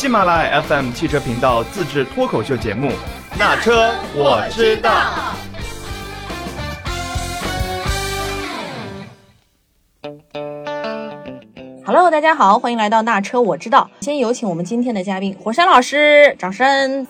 喜马拉雅 FM 汽车频道自制脱口秀节目《那车我知道》。Hello，大家好，欢迎来到那车我知道。先有请我们今天的嘉宾火山老师，掌声。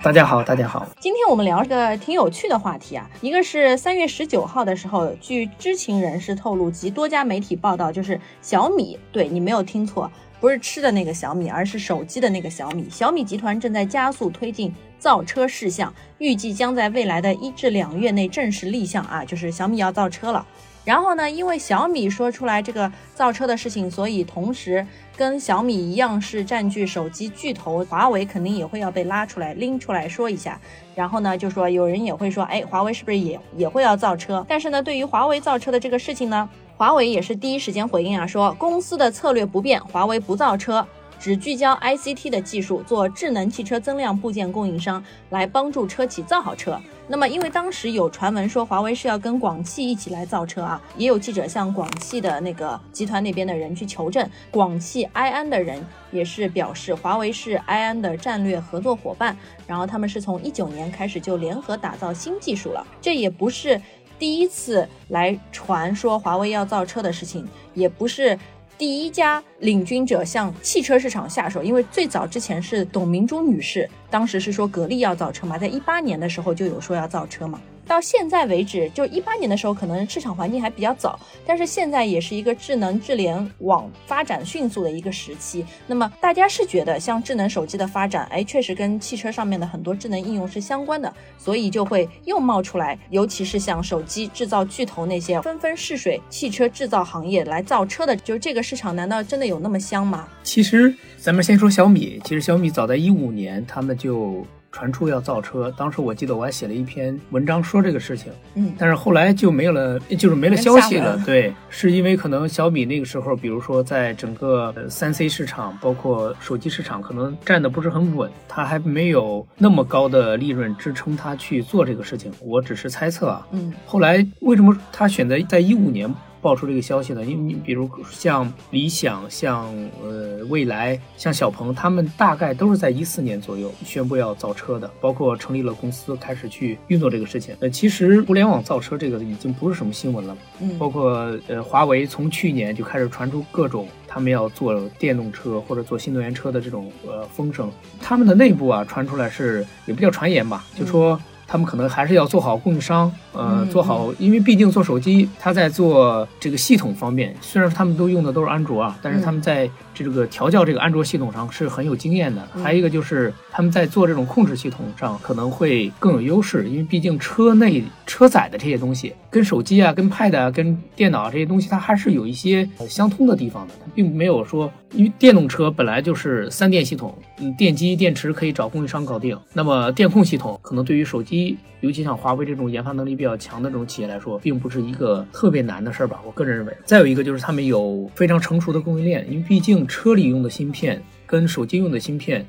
大家好，大家好。今天我们聊个挺有趣的话题啊，一个是三月十九号的时候，据知情人士透露及多家媒体报道，就是小米，对你没有听错，不是吃的那个小米，而是手机的那个小米。小米集团正在加速推进造车事项，预计将在未来的一至两月内正式立项啊，就是小米要造车了。然后呢，因为小米说出来这个造车的事情，所以同时跟小米一样是占据手机巨头，华为肯定也会要被拉出来拎出来说一下。然后呢，就说有人也会说，哎，华为是不是也也会要造车？但是呢，对于华为造车的这个事情呢，华为也是第一时间回应啊，说公司的策略不变，华为不造车。只聚焦 ICT 的技术，做智能汽车增量部件供应商，来帮助车企造好车。那么，因为当时有传闻说华为是要跟广汽一起来造车啊，也有记者向广汽的那个集团那边的人去求证，广汽埃安的人也是表示，华为是埃安的战略合作伙伴，然后他们是从一九年开始就联合打造新技术了，这也不是第一次来传说华为要造车的事情，也不是。第一家领军者向汽车市场下手，因为最早之前是董明珠女士，当时是说格力要造车嘛，在一八年的时候就有说要造车嘛。到现在为止，就一八年的时候，可能市场环境还比较早，但是现在也是一个智能智联网发展迅速的一个时期。那么大家是觉得，像智能手机的发展，哎，确实跟汽车上面的很多智能应用是相关的，所以就会又冒出来，尤其是像手机制造巨头那些纷纷试水汽车制造行业来造车的，就这个市场难道真的有那么香吗？其实咱们先说小米，其实小米早在一五年他们就。传出要造车，当时我记得我还写了一篇文章说这个事情，嗯，但是后来就没有了，就是没了消息了。对，是因为可能小米那个时候，比如说在整个三 C 市场，包括手机市场，可能站的不是很稳，它还没有那么高的利润支撑它去做这个事情。我只是猜测啊，嗯，后来为什么他选择在一五年？爆出这个消息呢？因为你比如像理想、像呃蔚来、像小鹏，他们大概都是在一四年左右宣布要造车的，包括成立了公司，开始去运作这个事情。呃，其实互联网造车这个已经不是什么新闻了。嗯，包括呃华为从去年就开始传出各种他们要做电动车或者做新能源车的这种呃风声，他们的内部啊传出来是也不叫传言吧，就说。他们可能还是要做好供应商，呃，做好，因为毕竟做手机，他在做这个系统方面，虽然他们都用的都是安卓啊，但是他们在这个调教这个安卓系统上是很有经验的。还有一个就是他们在做这种控制系统上可能会更有优势，因为毕竟车内车载的这些东西跟手机啊、跟 Pad 啊、跟电脑这些东西，它还是有一些相通的地方的，它并没有说，因为电动车本来就是三电系统，嗯，电机、电池可以找供应商搞定，那么电控系统可能对于手机。尤其像华为这种研发能力比较强的这种企业来说，并不是一个特别难的事儿吧？我个人认为。再有一个就是他们有非常成熟的供应链，因为毕竟车里用的芯片跟手机用的芯片，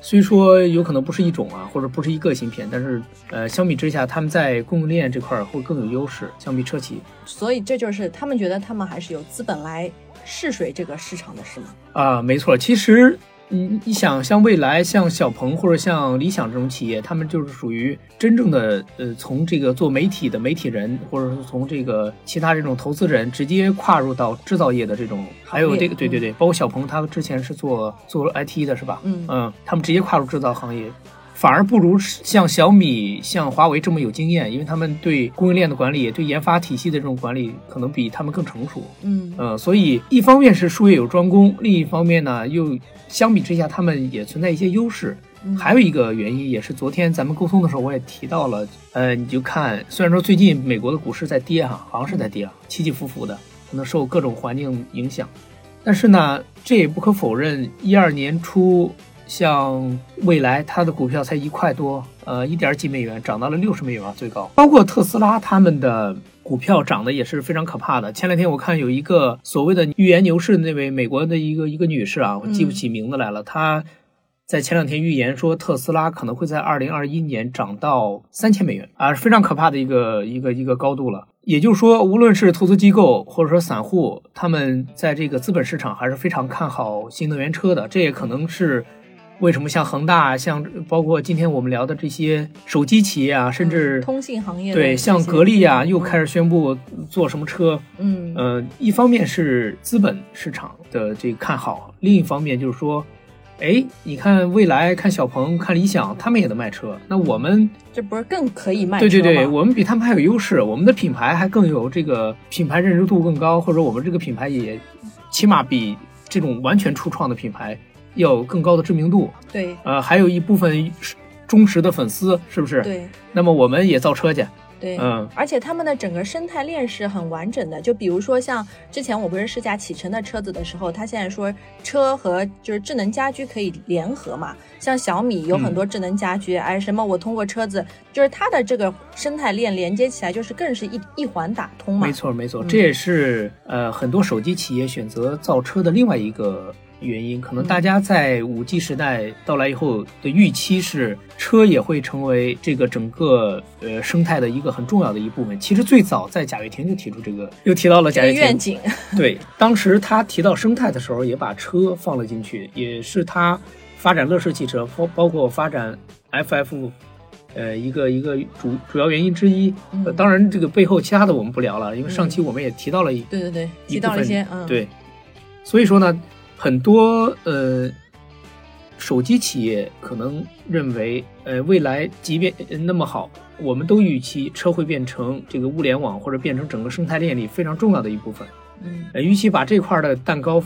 虽说有可能不是一种啊，或者不是一个芯片，但是呃，相比之下，他们在供应链这块会更有优势，相比车企。所以这就是他们觉得他们还是有资本来试水这个市场的，是吗？啊，没错，其实。你你想像未来、像小鹏或者像理想这种企业，他们就是属于真正的呃，从这个做媒体的媒体人，或者是从这个其他这种投资人直接跨入到制造业的这种，还有这个对对对，包括小鹏，他之前是做做 IT 的是吧？嗯嗯，他们直接跨入制造行业。反而不如像小米、像华为这么有经验，因为他们对供应链的管理、对研发体系的这种管理，可能比他们更成熟。嗯呃，所以一方面是术业有专攻，另一方面呢，又相比之下，他们也存在一些优势。还有一个原因，也是昨天咱们沟通的时候我也提到了。呃，你就看，虽然说最近美国的股市在跌哈，好像是在跌，起起伏伏的，可能受各种环境影响，但是呢，这也不可否认，一二年初。像蔚来，它的股票才一块多，呃，一点几美元，涨到了六十美元最高。包括特斯拉，他们的股票涨得也是非常可怕的。前两天我看有一个所谓的预言牛市的那位美国的一个一个女士啊，我记不起名字来了，她在前两天预言说特斯拉可能会在二零二一年涨到三千美元啊，非常可怕的一个一个一个高度了。也就是说，无论是投资机构或者说散户，他们在这个资本市场还是非常看好新能源车的。这也可能是为什么像恒大、像包括今天我们聊的这些手机企业啊，甚至通信行业对像格力啊，又开始宣布做什么车。嗯呃，一方面是资本市场的这个看好，另一方面就是说。哎，你看未来、看小鹏、看理想，他们也能卖车。那我们这不是更可以卖车对对对，我们比他们还有优势，我们的品牌还更有这个品牌认知度更高，或者我们这个品牌也起码比这种完全初创的品牌要有更高的知名度。对，呃，还有一部分忠实的粉丝，是不是？对。那么我们也造车去。对，嗯，而且他们的整个生态链是很完整的。就比如说像之前我不是试驾启辰的车子的时候，他现在说车和就是智能家居可以联合嘛。像小米有很多智能家居，哎，什么我通过车子，就是它的这个生态链连接起来，就是更是一一环打通嘛。没错没错，这也是呃很多手机企业选择造车的另外一个。原因可能大家在五 G 时代到来以后的预期是车也会成为这个整个呃生态的一个很重要的一部分。其实最早在贾跃亭就提出这个，又提到了贾跃亭愿景。对，当时他提到生态的时候，也把车放了进去，也是他发展乐视汽车，包包括发展 FF，呃一个一个主主要原因之一。当然这个背后其他的我们不聊了，因为上期我们也提到了一对对对提到了一些嗯对，所以说呢。很多呃，手机企业可能认为，呃，未来即便那么好，我们都预期车会变成这个物联网或者变成整个生态链里非常重要的一部分。嗯，呃，与其把这块的蛋糕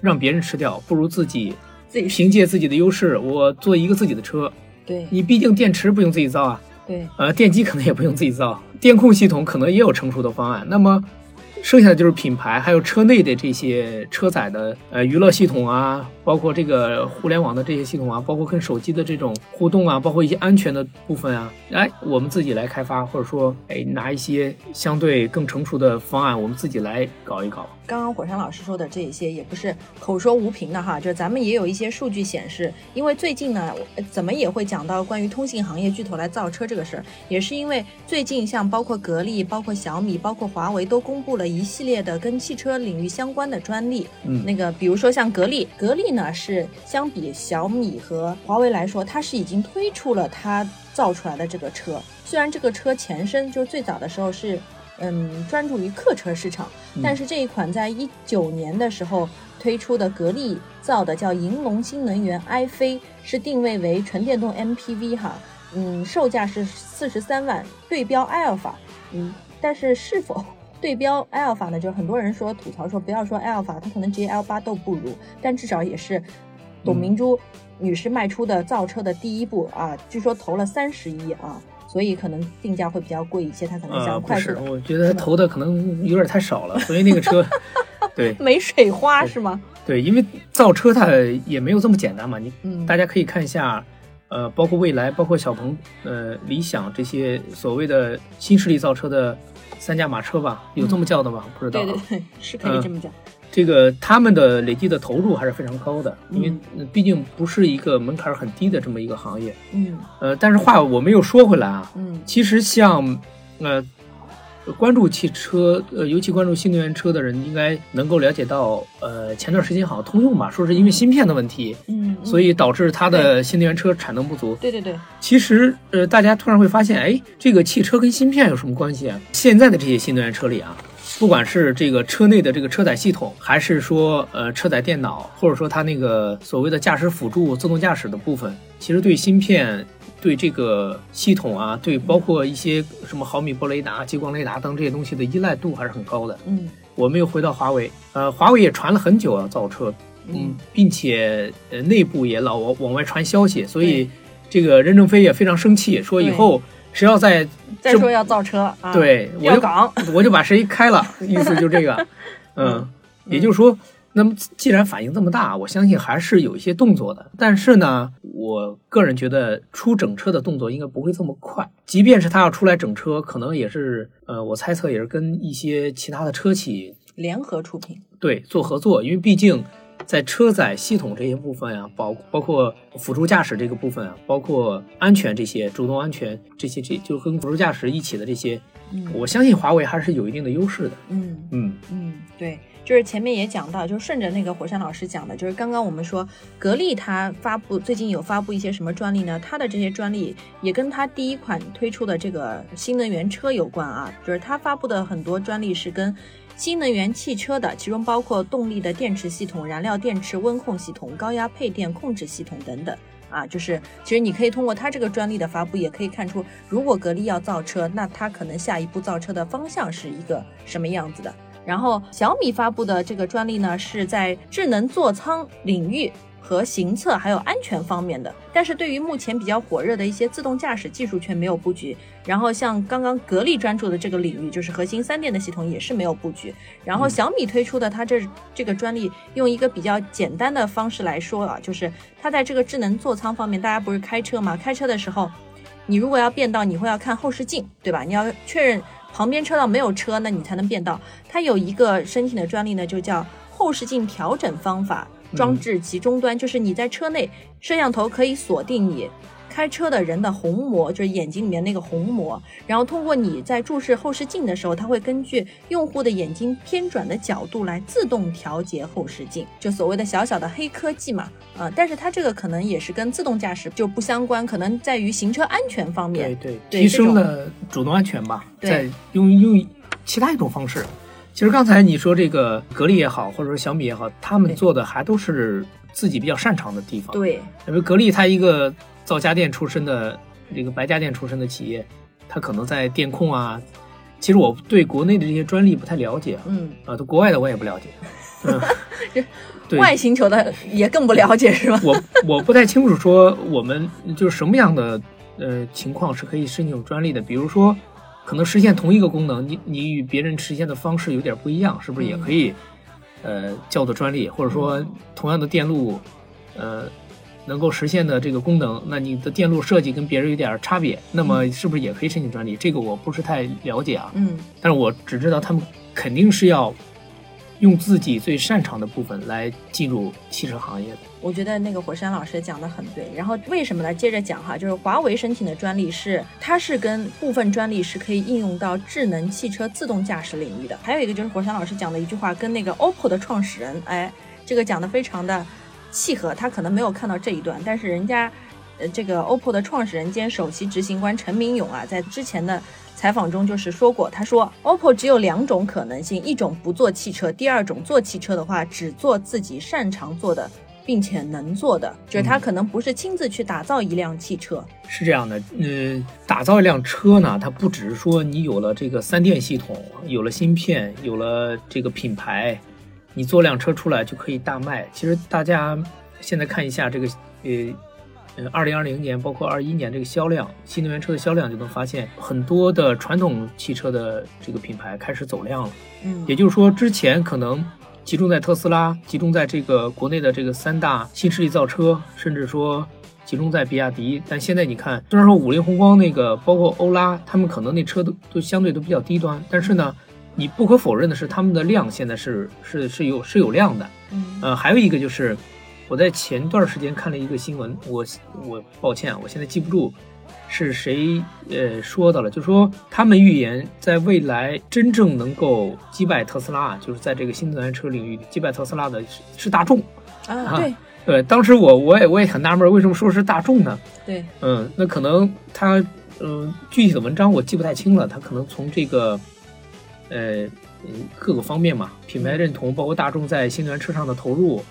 让别人吃掉，不如自己自己凭借自己的优势，我做一个自己的车。对，你毕竟电池不用自己造啊。对，呃，电机可能也不用自己造，电控系统可能也有成熟的方案。那么。剩下的就是品牌，还有车内的这些车载的呃娱乐系统啊，包括这个互联网的这些系统啊，包括跟手机的这种互动啊，包括一些安全的部分啊，哎，我们自己来开发，或者说哎拿一些相对更成熟的方案，我们自己来搞一搞。刚刚火山老师说的这一些也不是口说无凭的哈，就咱们也有一些数据显示，因为最近呢，怎么也会讲到关于通信行业巨头来造车这个事儿，也是因为最近像包括格力、包括小米、包括华为都公布了一系列的跟汽车领域相关的专利。嗯，那个比如说像格力，格力呢是相比小米和华为来说，它是已经推出了它造出来的这个车，虽然这个车前身就最早的时候是。嗯，专注于客车市场，但是这一款在一九年的时候推出的格力造的叫银龙新能源 i 飞，是定位为纯电动 MPV 哈，嗯，售价是四十三万，对标埃尔法，嗯，但是是否对标埃尔法呢？就很多人说吐槽说不要说埃尔法，它可能 G L 八都不如，但至少也是董明珠女士迈出的造车的第一步啊，据说投了三十亿啊。所以可能定价会比较贵一些，他可能想快速。我觉得他投的可能有点太少了，所以那个车，对，没水花是吗？对，因为造车它也没有这么简单嘛。你大家可以看一下，呃，包括蔚来、包括小鹏、呃，理想这些所谓的新势力造车的三驾马车吧，有这么叫的吗？不知道。对对对，是可以这么讲。这个他们的累计的投入还是非常高的，因为毕竟不是一个门槛很低的这么一个行业。嗯，呃，但是话我们又说回来啊，嗯，其实像，呃，关注汽车，呃，尤其关注新能源车的人，应该能够了解到，呃，前段时间好像通用吧，说是因为芯片的问题，嗯，所以导致它的新能源车产能不足。对对对。其实，呃，大家突然会发现，哎，这个汽车跟芯片有什么关系啊？现在的这些新能源车里啊。不管是这个车内的这个车载系统，还是说呃车载电脑，或者说它那个所谓的驾驶辅助、自动驾驶的部分，其实对芯片、对这个系统啊，对包括一些什么毫米波雷达、激光雷达等这些东西的依赖度还是很高的。嗯，我们又回到华为，呃，华为也传了很久要造车，嗯，并且呃内部也老往往外传消息，所以这个任正非也非常生气，说以后。谁要再再说要造车啊？对，我就，我就把谁开了，意思就这个。嗯，也就是说，那么既然反应这么大，我相信还是有一些动作的。但是呢，我个人觉得出整车的动作应该不会这么快。即便是他要出来整车，可能也是呃，我猜测也是跟一些其他的车企联合出品，对，做合作。因为毕竟在车载系统这些部分啊，包包括辅助驾驶这个部分啊，包括安全这些主动安全这些，这就跟辅助驾驶一起的这些，嗯我相信华为还是有一定的优势的。嗯嗯，嗯，对，就是前面也讲到，就是顺着那个火山老师讲的，就是刚刚我们说格力它发布最近有发布一些什么专利呢？它的这些专利也跟它第一款推出的这个新能源车有关啊，就是它发布的很多专利是跟新能源汽车的，其中包括动力的电池系统、燃料电池温控系统、高压配电控制系统等等。啊，就是其实你可以通过它这个专利的发布，也可以看出，如果格力要造车，那它可能下一步造车的方向是一个什么样子的。然后小米发布的这个专利呢，是在智能座舱领域和行测还有安全方面的，但是对于目前比较火热的一些自动驾驶技术却没有布局。然后像刚刚格力专注的这个领域，就是核心三电的系统也是没有布局。然后小米推出的它这这个专利，用一个比较简单的方式来说啊，就是它在这个智能座舱方面，大家不是开车嘛？开车的时候，你如果要变道，你会要看后视镜，对吧？你要确认旁边车道没有车，那你才能变道。它有一个申请的专利呢，就叫后视镜调整方法装置及终端，就是你在车内摄像头可以锁定你。开车的人的虹膜就是眼睛里面那个虹膜，然后通过你在注视后视镜的时候，它会根据用户的眼睛偏转的角度来自动调节后视镜，就所谓的小小的黑科技嘛，啊、但是它这个可能也是跟自动驾驶就不相关，可能在于行车安全方面对。对，提对提升了主动安全吧，对用用其他一种方式。其实刚才你说这个格力也好，或者说小米也好，他们做的还都是自己比较擅长的地方。，对，因为格力它一个造家电出身的这个白家电出身的企业，它可能在电控啊，其实我对国内的这些专利不太了解啊，嗯，啊，对国外的我也不了解。嗯，对，外星球的也更不了解 是吧？我我不太清楚说我们就是什么样的呃情况是可以申请专利的，比如说可能实现同一个功能，你你与别人实现的方式有点不一样，是不是也可以、呃叫做专利？或者说同样的电路呃能够实现的这个功能，那你的电路设计跟别人有点差别，那么是不是也可以申请专利？这个我不是太了解啊，嗯，但是我只知道他们肯定是要用自己最擅长的部分来进入汽车行业的。我觉得那个火山老师讲的很对。然后为什么呢？接着讲哈，就是华为申请的专利是，它是跟部分专利是可以应用到智能汽车自动驾驶领域的。还有一个就是火山老师讲的一句话，跟那个 OPPO 的创始人，哎，这个讲的非常的契合。他可能没有看到这一段，但是人家，呃，这个 OPPO 的创始人兼首席执行官陈明勇啊，在之前的采访中就是说过，他说 OPPO 只有两种可能性，一种不做汽车，第二种做汽车的话，只做自己擅长做的。并且能做的，就是他可能不是亲自去打造一辆汽车，是这样的，呃，打造一辆车呢，它不只是说你有了这个三电系统，有了芯片，有了这个品牌，你做辆车出来就可以大卖。其实大家现在看一下这个，呃，呃，二零二零年包括二一年这个销量，新能源车的销量，就能发现很多的传统汽车的这个品牌开始走量了。嗯也就是说，之前可能集中在特斯拉，集中在这个国内的这个三大新势力造车，甚至说集中在比亚迪。但现在你看，虽然说五菱宏光那个，包括欧拉，他们可能那车都都相对都比较低端，但是呢，你不可否认的是，他们的量现在是是是有是有量的。嗯呃，还有一个就是，我在前段时间看了一个新闻，我我抱歉，啊，我现在记不住是谁呃说的了，就说他们预言在未来真正能够击败特斯拉，就是在这个新能源车领域击败特斯拉的是是大众。啊，对对，当时我我也我也很纳闷，为什么说是大众呢？对，嗯，那可能他嗯、呃具体的文章我记不太清了，他可能从这个呃嗯各个方面嘛，品牌认同，包括大众在新能源车上的投入，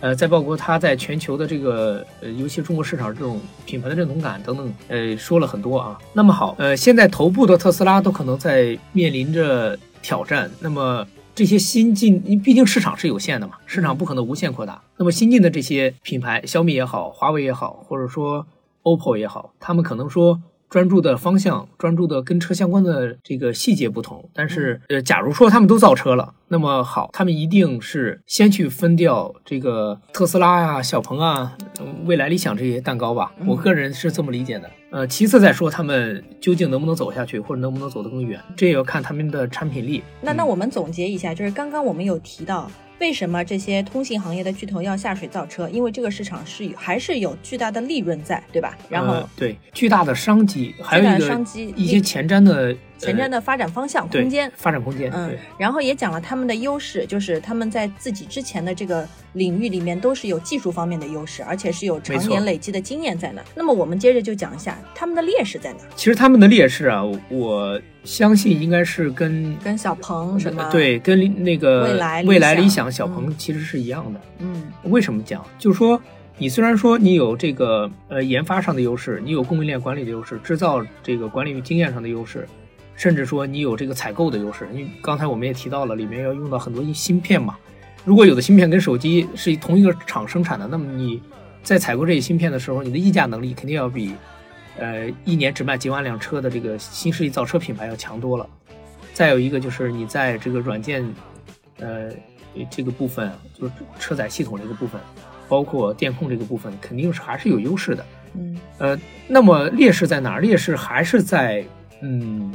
呃，再包括它在全球的这个呃，尤其中国市场这种品牌的认同感等等，呃，说了很多啊。那么好，呃，现在头部的特斯拉都可能在面临着挑战。那么这些新进，你毕竟市场是有限的嘛，市场不可能无限扩大。那么新进的这些品牌，小米也好，华为也好，或者说 OPPO 也好，他们可能说。专注的方向，专注的跟车相关的这个细节不同，但是呃，假如说他们都造车了，那么好，他们一定是先去分掉这个特斯拉呀、小鹏啊、未来、理想这些蛋糕吧。我个人是这么理解的。呃，其次再说他们究竟能不能走下去，或者能不能走得更远，这也要看他们的产品力。那那我们总结一下，就是刚刚我们有提到为什么这些通信行业的巨头要下水造车？因为这个市场是有还是有巨大的利润在，对吧？然后、呃、对巨大的商机，还有巨大一个的商机一些前瞻的前瞻的发展方向、空间。发展空间，嗯，然后也讲了他们的优势，就是他们在自己之前的这个领域里面都是有技术方面的优势，而且是有常年累积的经验在那。那么我们接着就讲一下他们的劣势在哪，其实他们的劣势啊，我相信应该是跟跟小鹏什么对跟那个未来理蔚来、想理想、小嗯鹏其实是一样的。嗯为什么讲？就是说，你虽然说你有这个呃研发上的优势，你有供应链管理的优势，制造这个管理经验上的优势，甚至说你有这个采购的优势。因为刚才我们也提到了，里面要用到很多芯片嘛。如果有的芯片跟手机是同一个厂生产的，那么你在采购这些芯片的时候，你的议价能力肯定要比呃一年只卖几万辆车的这个新势力造车品牌要强多了。再有一个就是你在这个软件呃这个部分，就是车载系统这个部分，包括电控这个部分，肯定是还是有优势的。嗯呃，那么劣势在哪儿？劣势还是在嗯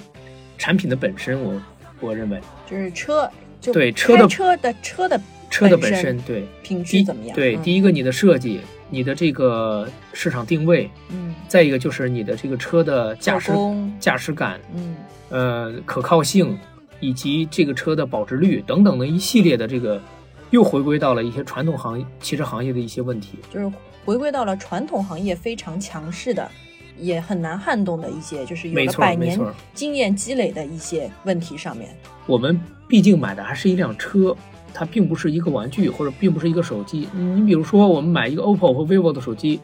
产品的本身，我我认为就是车就对车的车的车的车的本本身对品第质怎么样？对，嗯第一个你的设计，你的这个市场定位，嗯再一个就是你的这个车的驾驶驾驶感，嗯呃可靠性，以及这个车的保值率等等的一系列的这个，又回归到了一些传统行业汽车行业的一些问题。就是回归到了传统行业非常强势的，也很难撼动的一些，就是有了百年经验积累的一些问题上面。我们毕竟买的还是一辆车，它并不是一个玩具，或者并不是一个手机。你比如说，我们买一个 OPPO 和 vivo 的手机，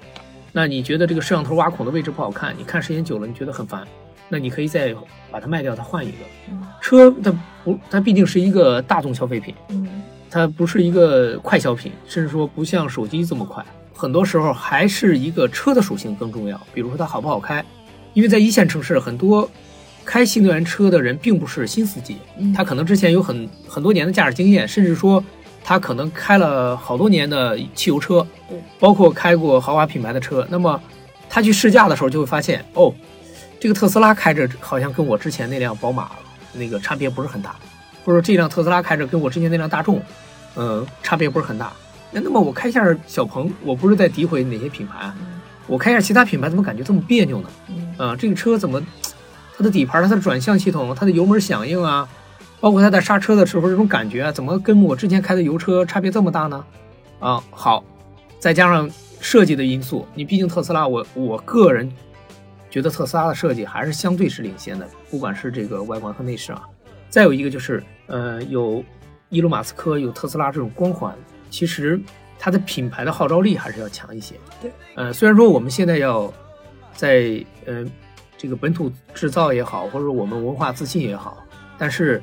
那你觉得这个摄像头挖孔的位置不好看，你看时间久了，你觉得很烦，那你可以再把它卖掉，它换一个。嗯车它不，它毕竟是一个大众消费品，嗯它不是一个快消品，甚至说不像手机这么快。很多时候还是一个车的属性更重要，比如说它好不好开，因为在一线城市，很多开新能源车的人并不是新司机，嗯，他可能之前有很很多年的驾驶经验，甚至说他可能开了好多年的汽油车，包括开过豪华品牌的车。那么他去试驾的时候就会发现，哦，这个特斯拉开着好像跟我之前那辆宝马那个差别不是很大，或者说这辆特斯拉开着跟我之前那辆大众，呃，差别不是很大。那那么我开一下小鹏，我不是在诋毁哪些品牌啊，嗯我开一下其他品牌怎么感觉这么别扭呢？嗯啊，这个车怎么，它的底盘、它的转向系统、它的油门响应啊，包括它在刹车的时候这种感觉啊，怎么跟我之前开的油车差别这么大呢？啊，好，再加上设计的因素，你毕竟特斯拉，我我个人觉得特斯拉的设计还是相对是领先的，不管是这个外观和内饰啊。再有一个就是，呃，有伊隆马斯克有特斯拉这种光环，其实它的品牌的号召力还是要强一些。对，呃，虽然说我们现在要在呃这个本土制造也好，或者我们文化自信也好，但是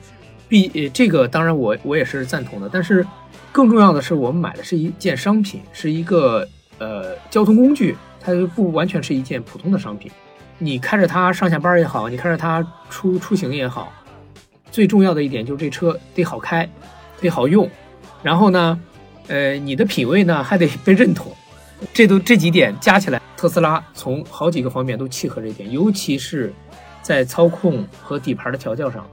必呃这个当然我我也是赞同的，但是更重要的是我们买的是一件商品，是一个呃交通工具，它不完全是一件普通的商品。你开着它上下班也好，你开着它出出行也好，最重要的一点就是这车得好开，得好用，然后呢，呃，你的品味呢还得被认同，这都这几点加起来，特斯拉从好几个方面都契合这一点，尤其是在操控和底盘的调教上，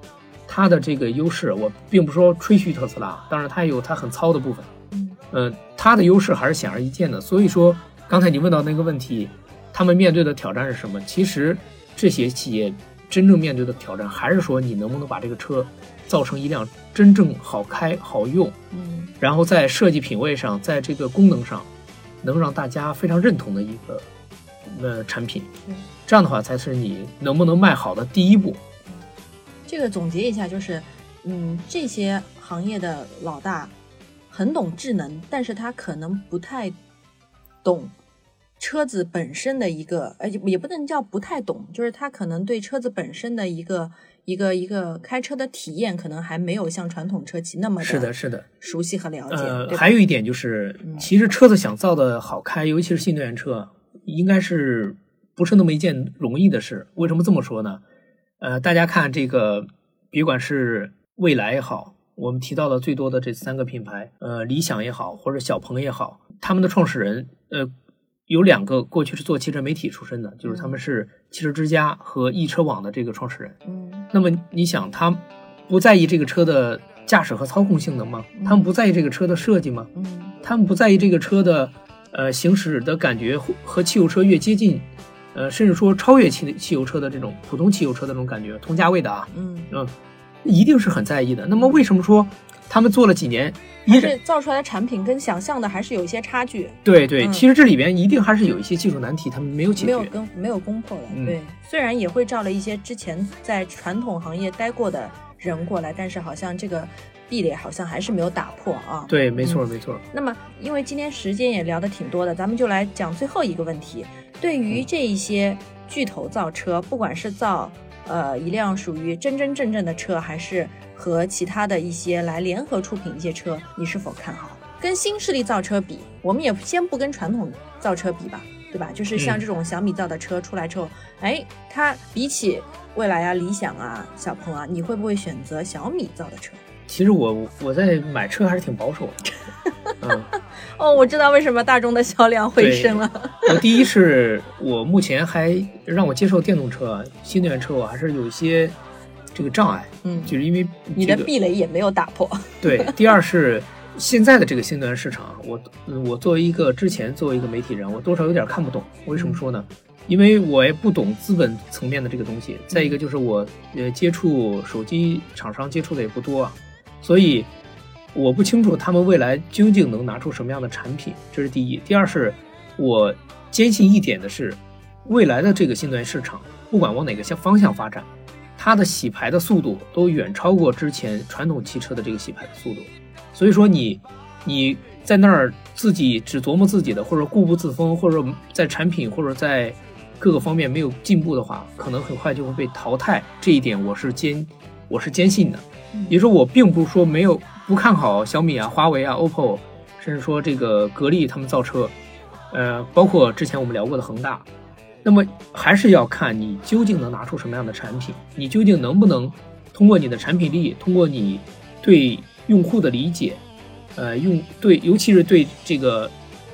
它的这个优势，我并不是说吹嘘特斯拉，当然它也有它很糙的部分，嗯呃，它的优势还是显而易见的。所以说，刚才你问到那个问题，他们面对的挑战是什么？其实这些企业真正面对的挑战，还是说你能不能把这个车造成一辆真正好开、好用，嗯然后在设计品味上，在这个功能上，能让大家非常认同的一个呃产品嗯。这样的话，才是你能不能卖好的第一步。这个总结一下就是，嗯，这些行业的老大很懂智能，但是他可能不太懂车子本身的一个，呃，也不能叫不太懂，就是他可能对车子本身的一个一个一个开车的体验，可能还没有像传统车企那么是的，是的。熟悉和了解。呃，还有一点就是嗯，其实车子想造的好开，尤其是新能源车，应该是不是那么一件容易的事。为什么这么说呢？呃，大家看这个，别管是蔚来也好，我们提到的最多的这三个品牌，呃，理想也好，或者小鹏也好，他们的创始人，呃，有两个过去是做汽车媒体出身的，就是他们是汽车之家和易车网的这个创始人。嗯那么你想，他不在意这个车的驾驶和操控性能吗？嗯他们不在意这个车的设计吗？嗯他们不在意这个车的呃行驶的感觉和和汽油车越接近，呃，甚至说超越汽汽油车的这种普通汽油车的这种感觉，同价位的啊，嗯，嗯，一定是很在意的。那么为什么说他们做了几年，依然还是造出来的产品跟想象的还是有一些差距，对对，嗯其实这里边一定还是有一些技术难题，他们没有解决没有决。跟没有攻破的。嗯对，虽然也会招了一些之前在传统行业待过的人过来，但是好像这个壁垒好像还是没有打破啊。对，没错嗯没错。那么，因为今天时间也聊得挺多的，咱们就来讲最后一个问题。对于这一些巨头造车，不管是造呃一辆属于真真正正的车，还是和其他的一些来联合出品一些车，你是否看好？跟新势力造车比，我们也先不跟传统造车比吧，对吧？就是像嗯这种小米造的车出来之后，哎，它比起蔚来啊、理想啊、小鹏啊，你会不会选择小米造的车？其实我我在买车还是挺保守的。嗯，哦，我知道为什么大众的销量回升了。我第一是我目前还让我接受电动车、啊新能源车，我还是有一些这个障碍，嗯，就是因为你的壁垒也没有打破。对。第二是现在的这个新能源市场，我嗯我作为一个之前作为一个媒体人，我多少有点看不懂。为什么说呢？因为我也不懂资本层面的这个东西。再一个就是我呃接触手机厂商接触的也不多啊，所以我不清楚他们未来究竟能拿出什么样的产品，这是第一。第二是我坚信一点的是，未来的这个新能源市场，不管往哪个向方向发展，它的洗牌的速度都远超过之前传统汽车的这个洗牌的速度。所以说你你在那儿自己只琢磨自己的，或者固步自封，或者在产品或者在各个方面没有进步的话，可能很快就会被淘汰。这一点我是坚我是坚信的。也就是说，我并不是说没有不看好小米啊、华为啊、OPPO，甚至说这个格力他们造车，呃，包括之前我们聊过的恒大。那么还是要看你究竟能拿出什么样的产品，你究竟能不能通过你的产品力，通过你对用户的理解，呃，用对，尤其是对这个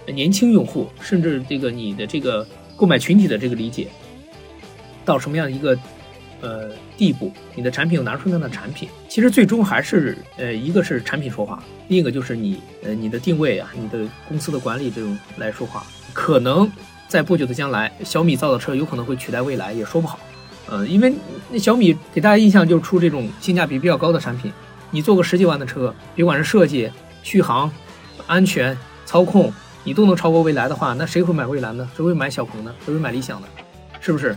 年轻用户，甚至这个你的这个购买群体的这个理解，到什么样一个呃地步，你的产品有拿出那样的产品，其实最终还是呃一个是产品说话，另一个就是你呃你的定位啊，你的公司的管理这种来说话，可能在不久的将来，小米造的车有可能会取代蔚来，也说不好。呃，因为那小米给大家印象就是出这种性价比比较高的产品，你做个十几万的车，别管是设计、续航、安全、操控，你都能超过蔚来的话，那谁会买蔚来呢？谁会买小鹏呢？谁会买理想呢？是不是？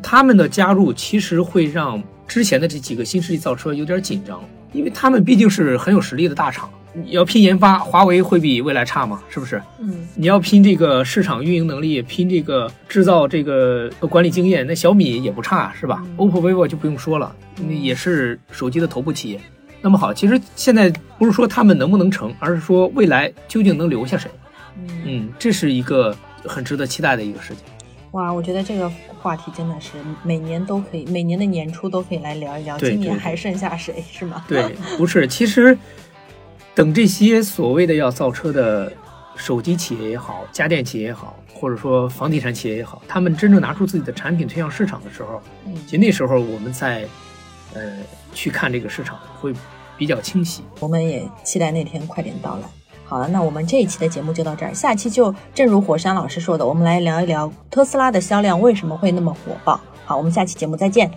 他们的加入其实会让之前的这几个新势力造车有点紧张，因为他们毕竟是很有实力的大厂，你要拼研发，华为会比未来差吗？是不是？嗯你要拼这个市场运营能力，拼这个制造这个管理经验，那小米也不差，是吧、嗯 o p p o、vivo 就不用说了，那也是手机的头部企业。那么好，其实现在不是说他们能不能成，而是说未来究竟能留下谁？嗯，嗯，这是一个很值得期待的一个事情。哇，我觉得这个话题真的是每年都可以，每年的年初都可以来聊一聊。对今年还剩下谁是吗？对，不是，其实等这些所谓的要造车的手机企业也好，家电企业也好，或者说房地产企业也好，他们真正拿出自己的产品推向市场的时候，嗯其实那时候我们在呃去看这个市场会比较清晰。我们也期待那天快点到来。好了，那我们这一期的节目就到这儿，下期就正如火山老师说的，我们来聊一聊特斯拉的销量为什么会那么火爆。好，我们下期节目再见。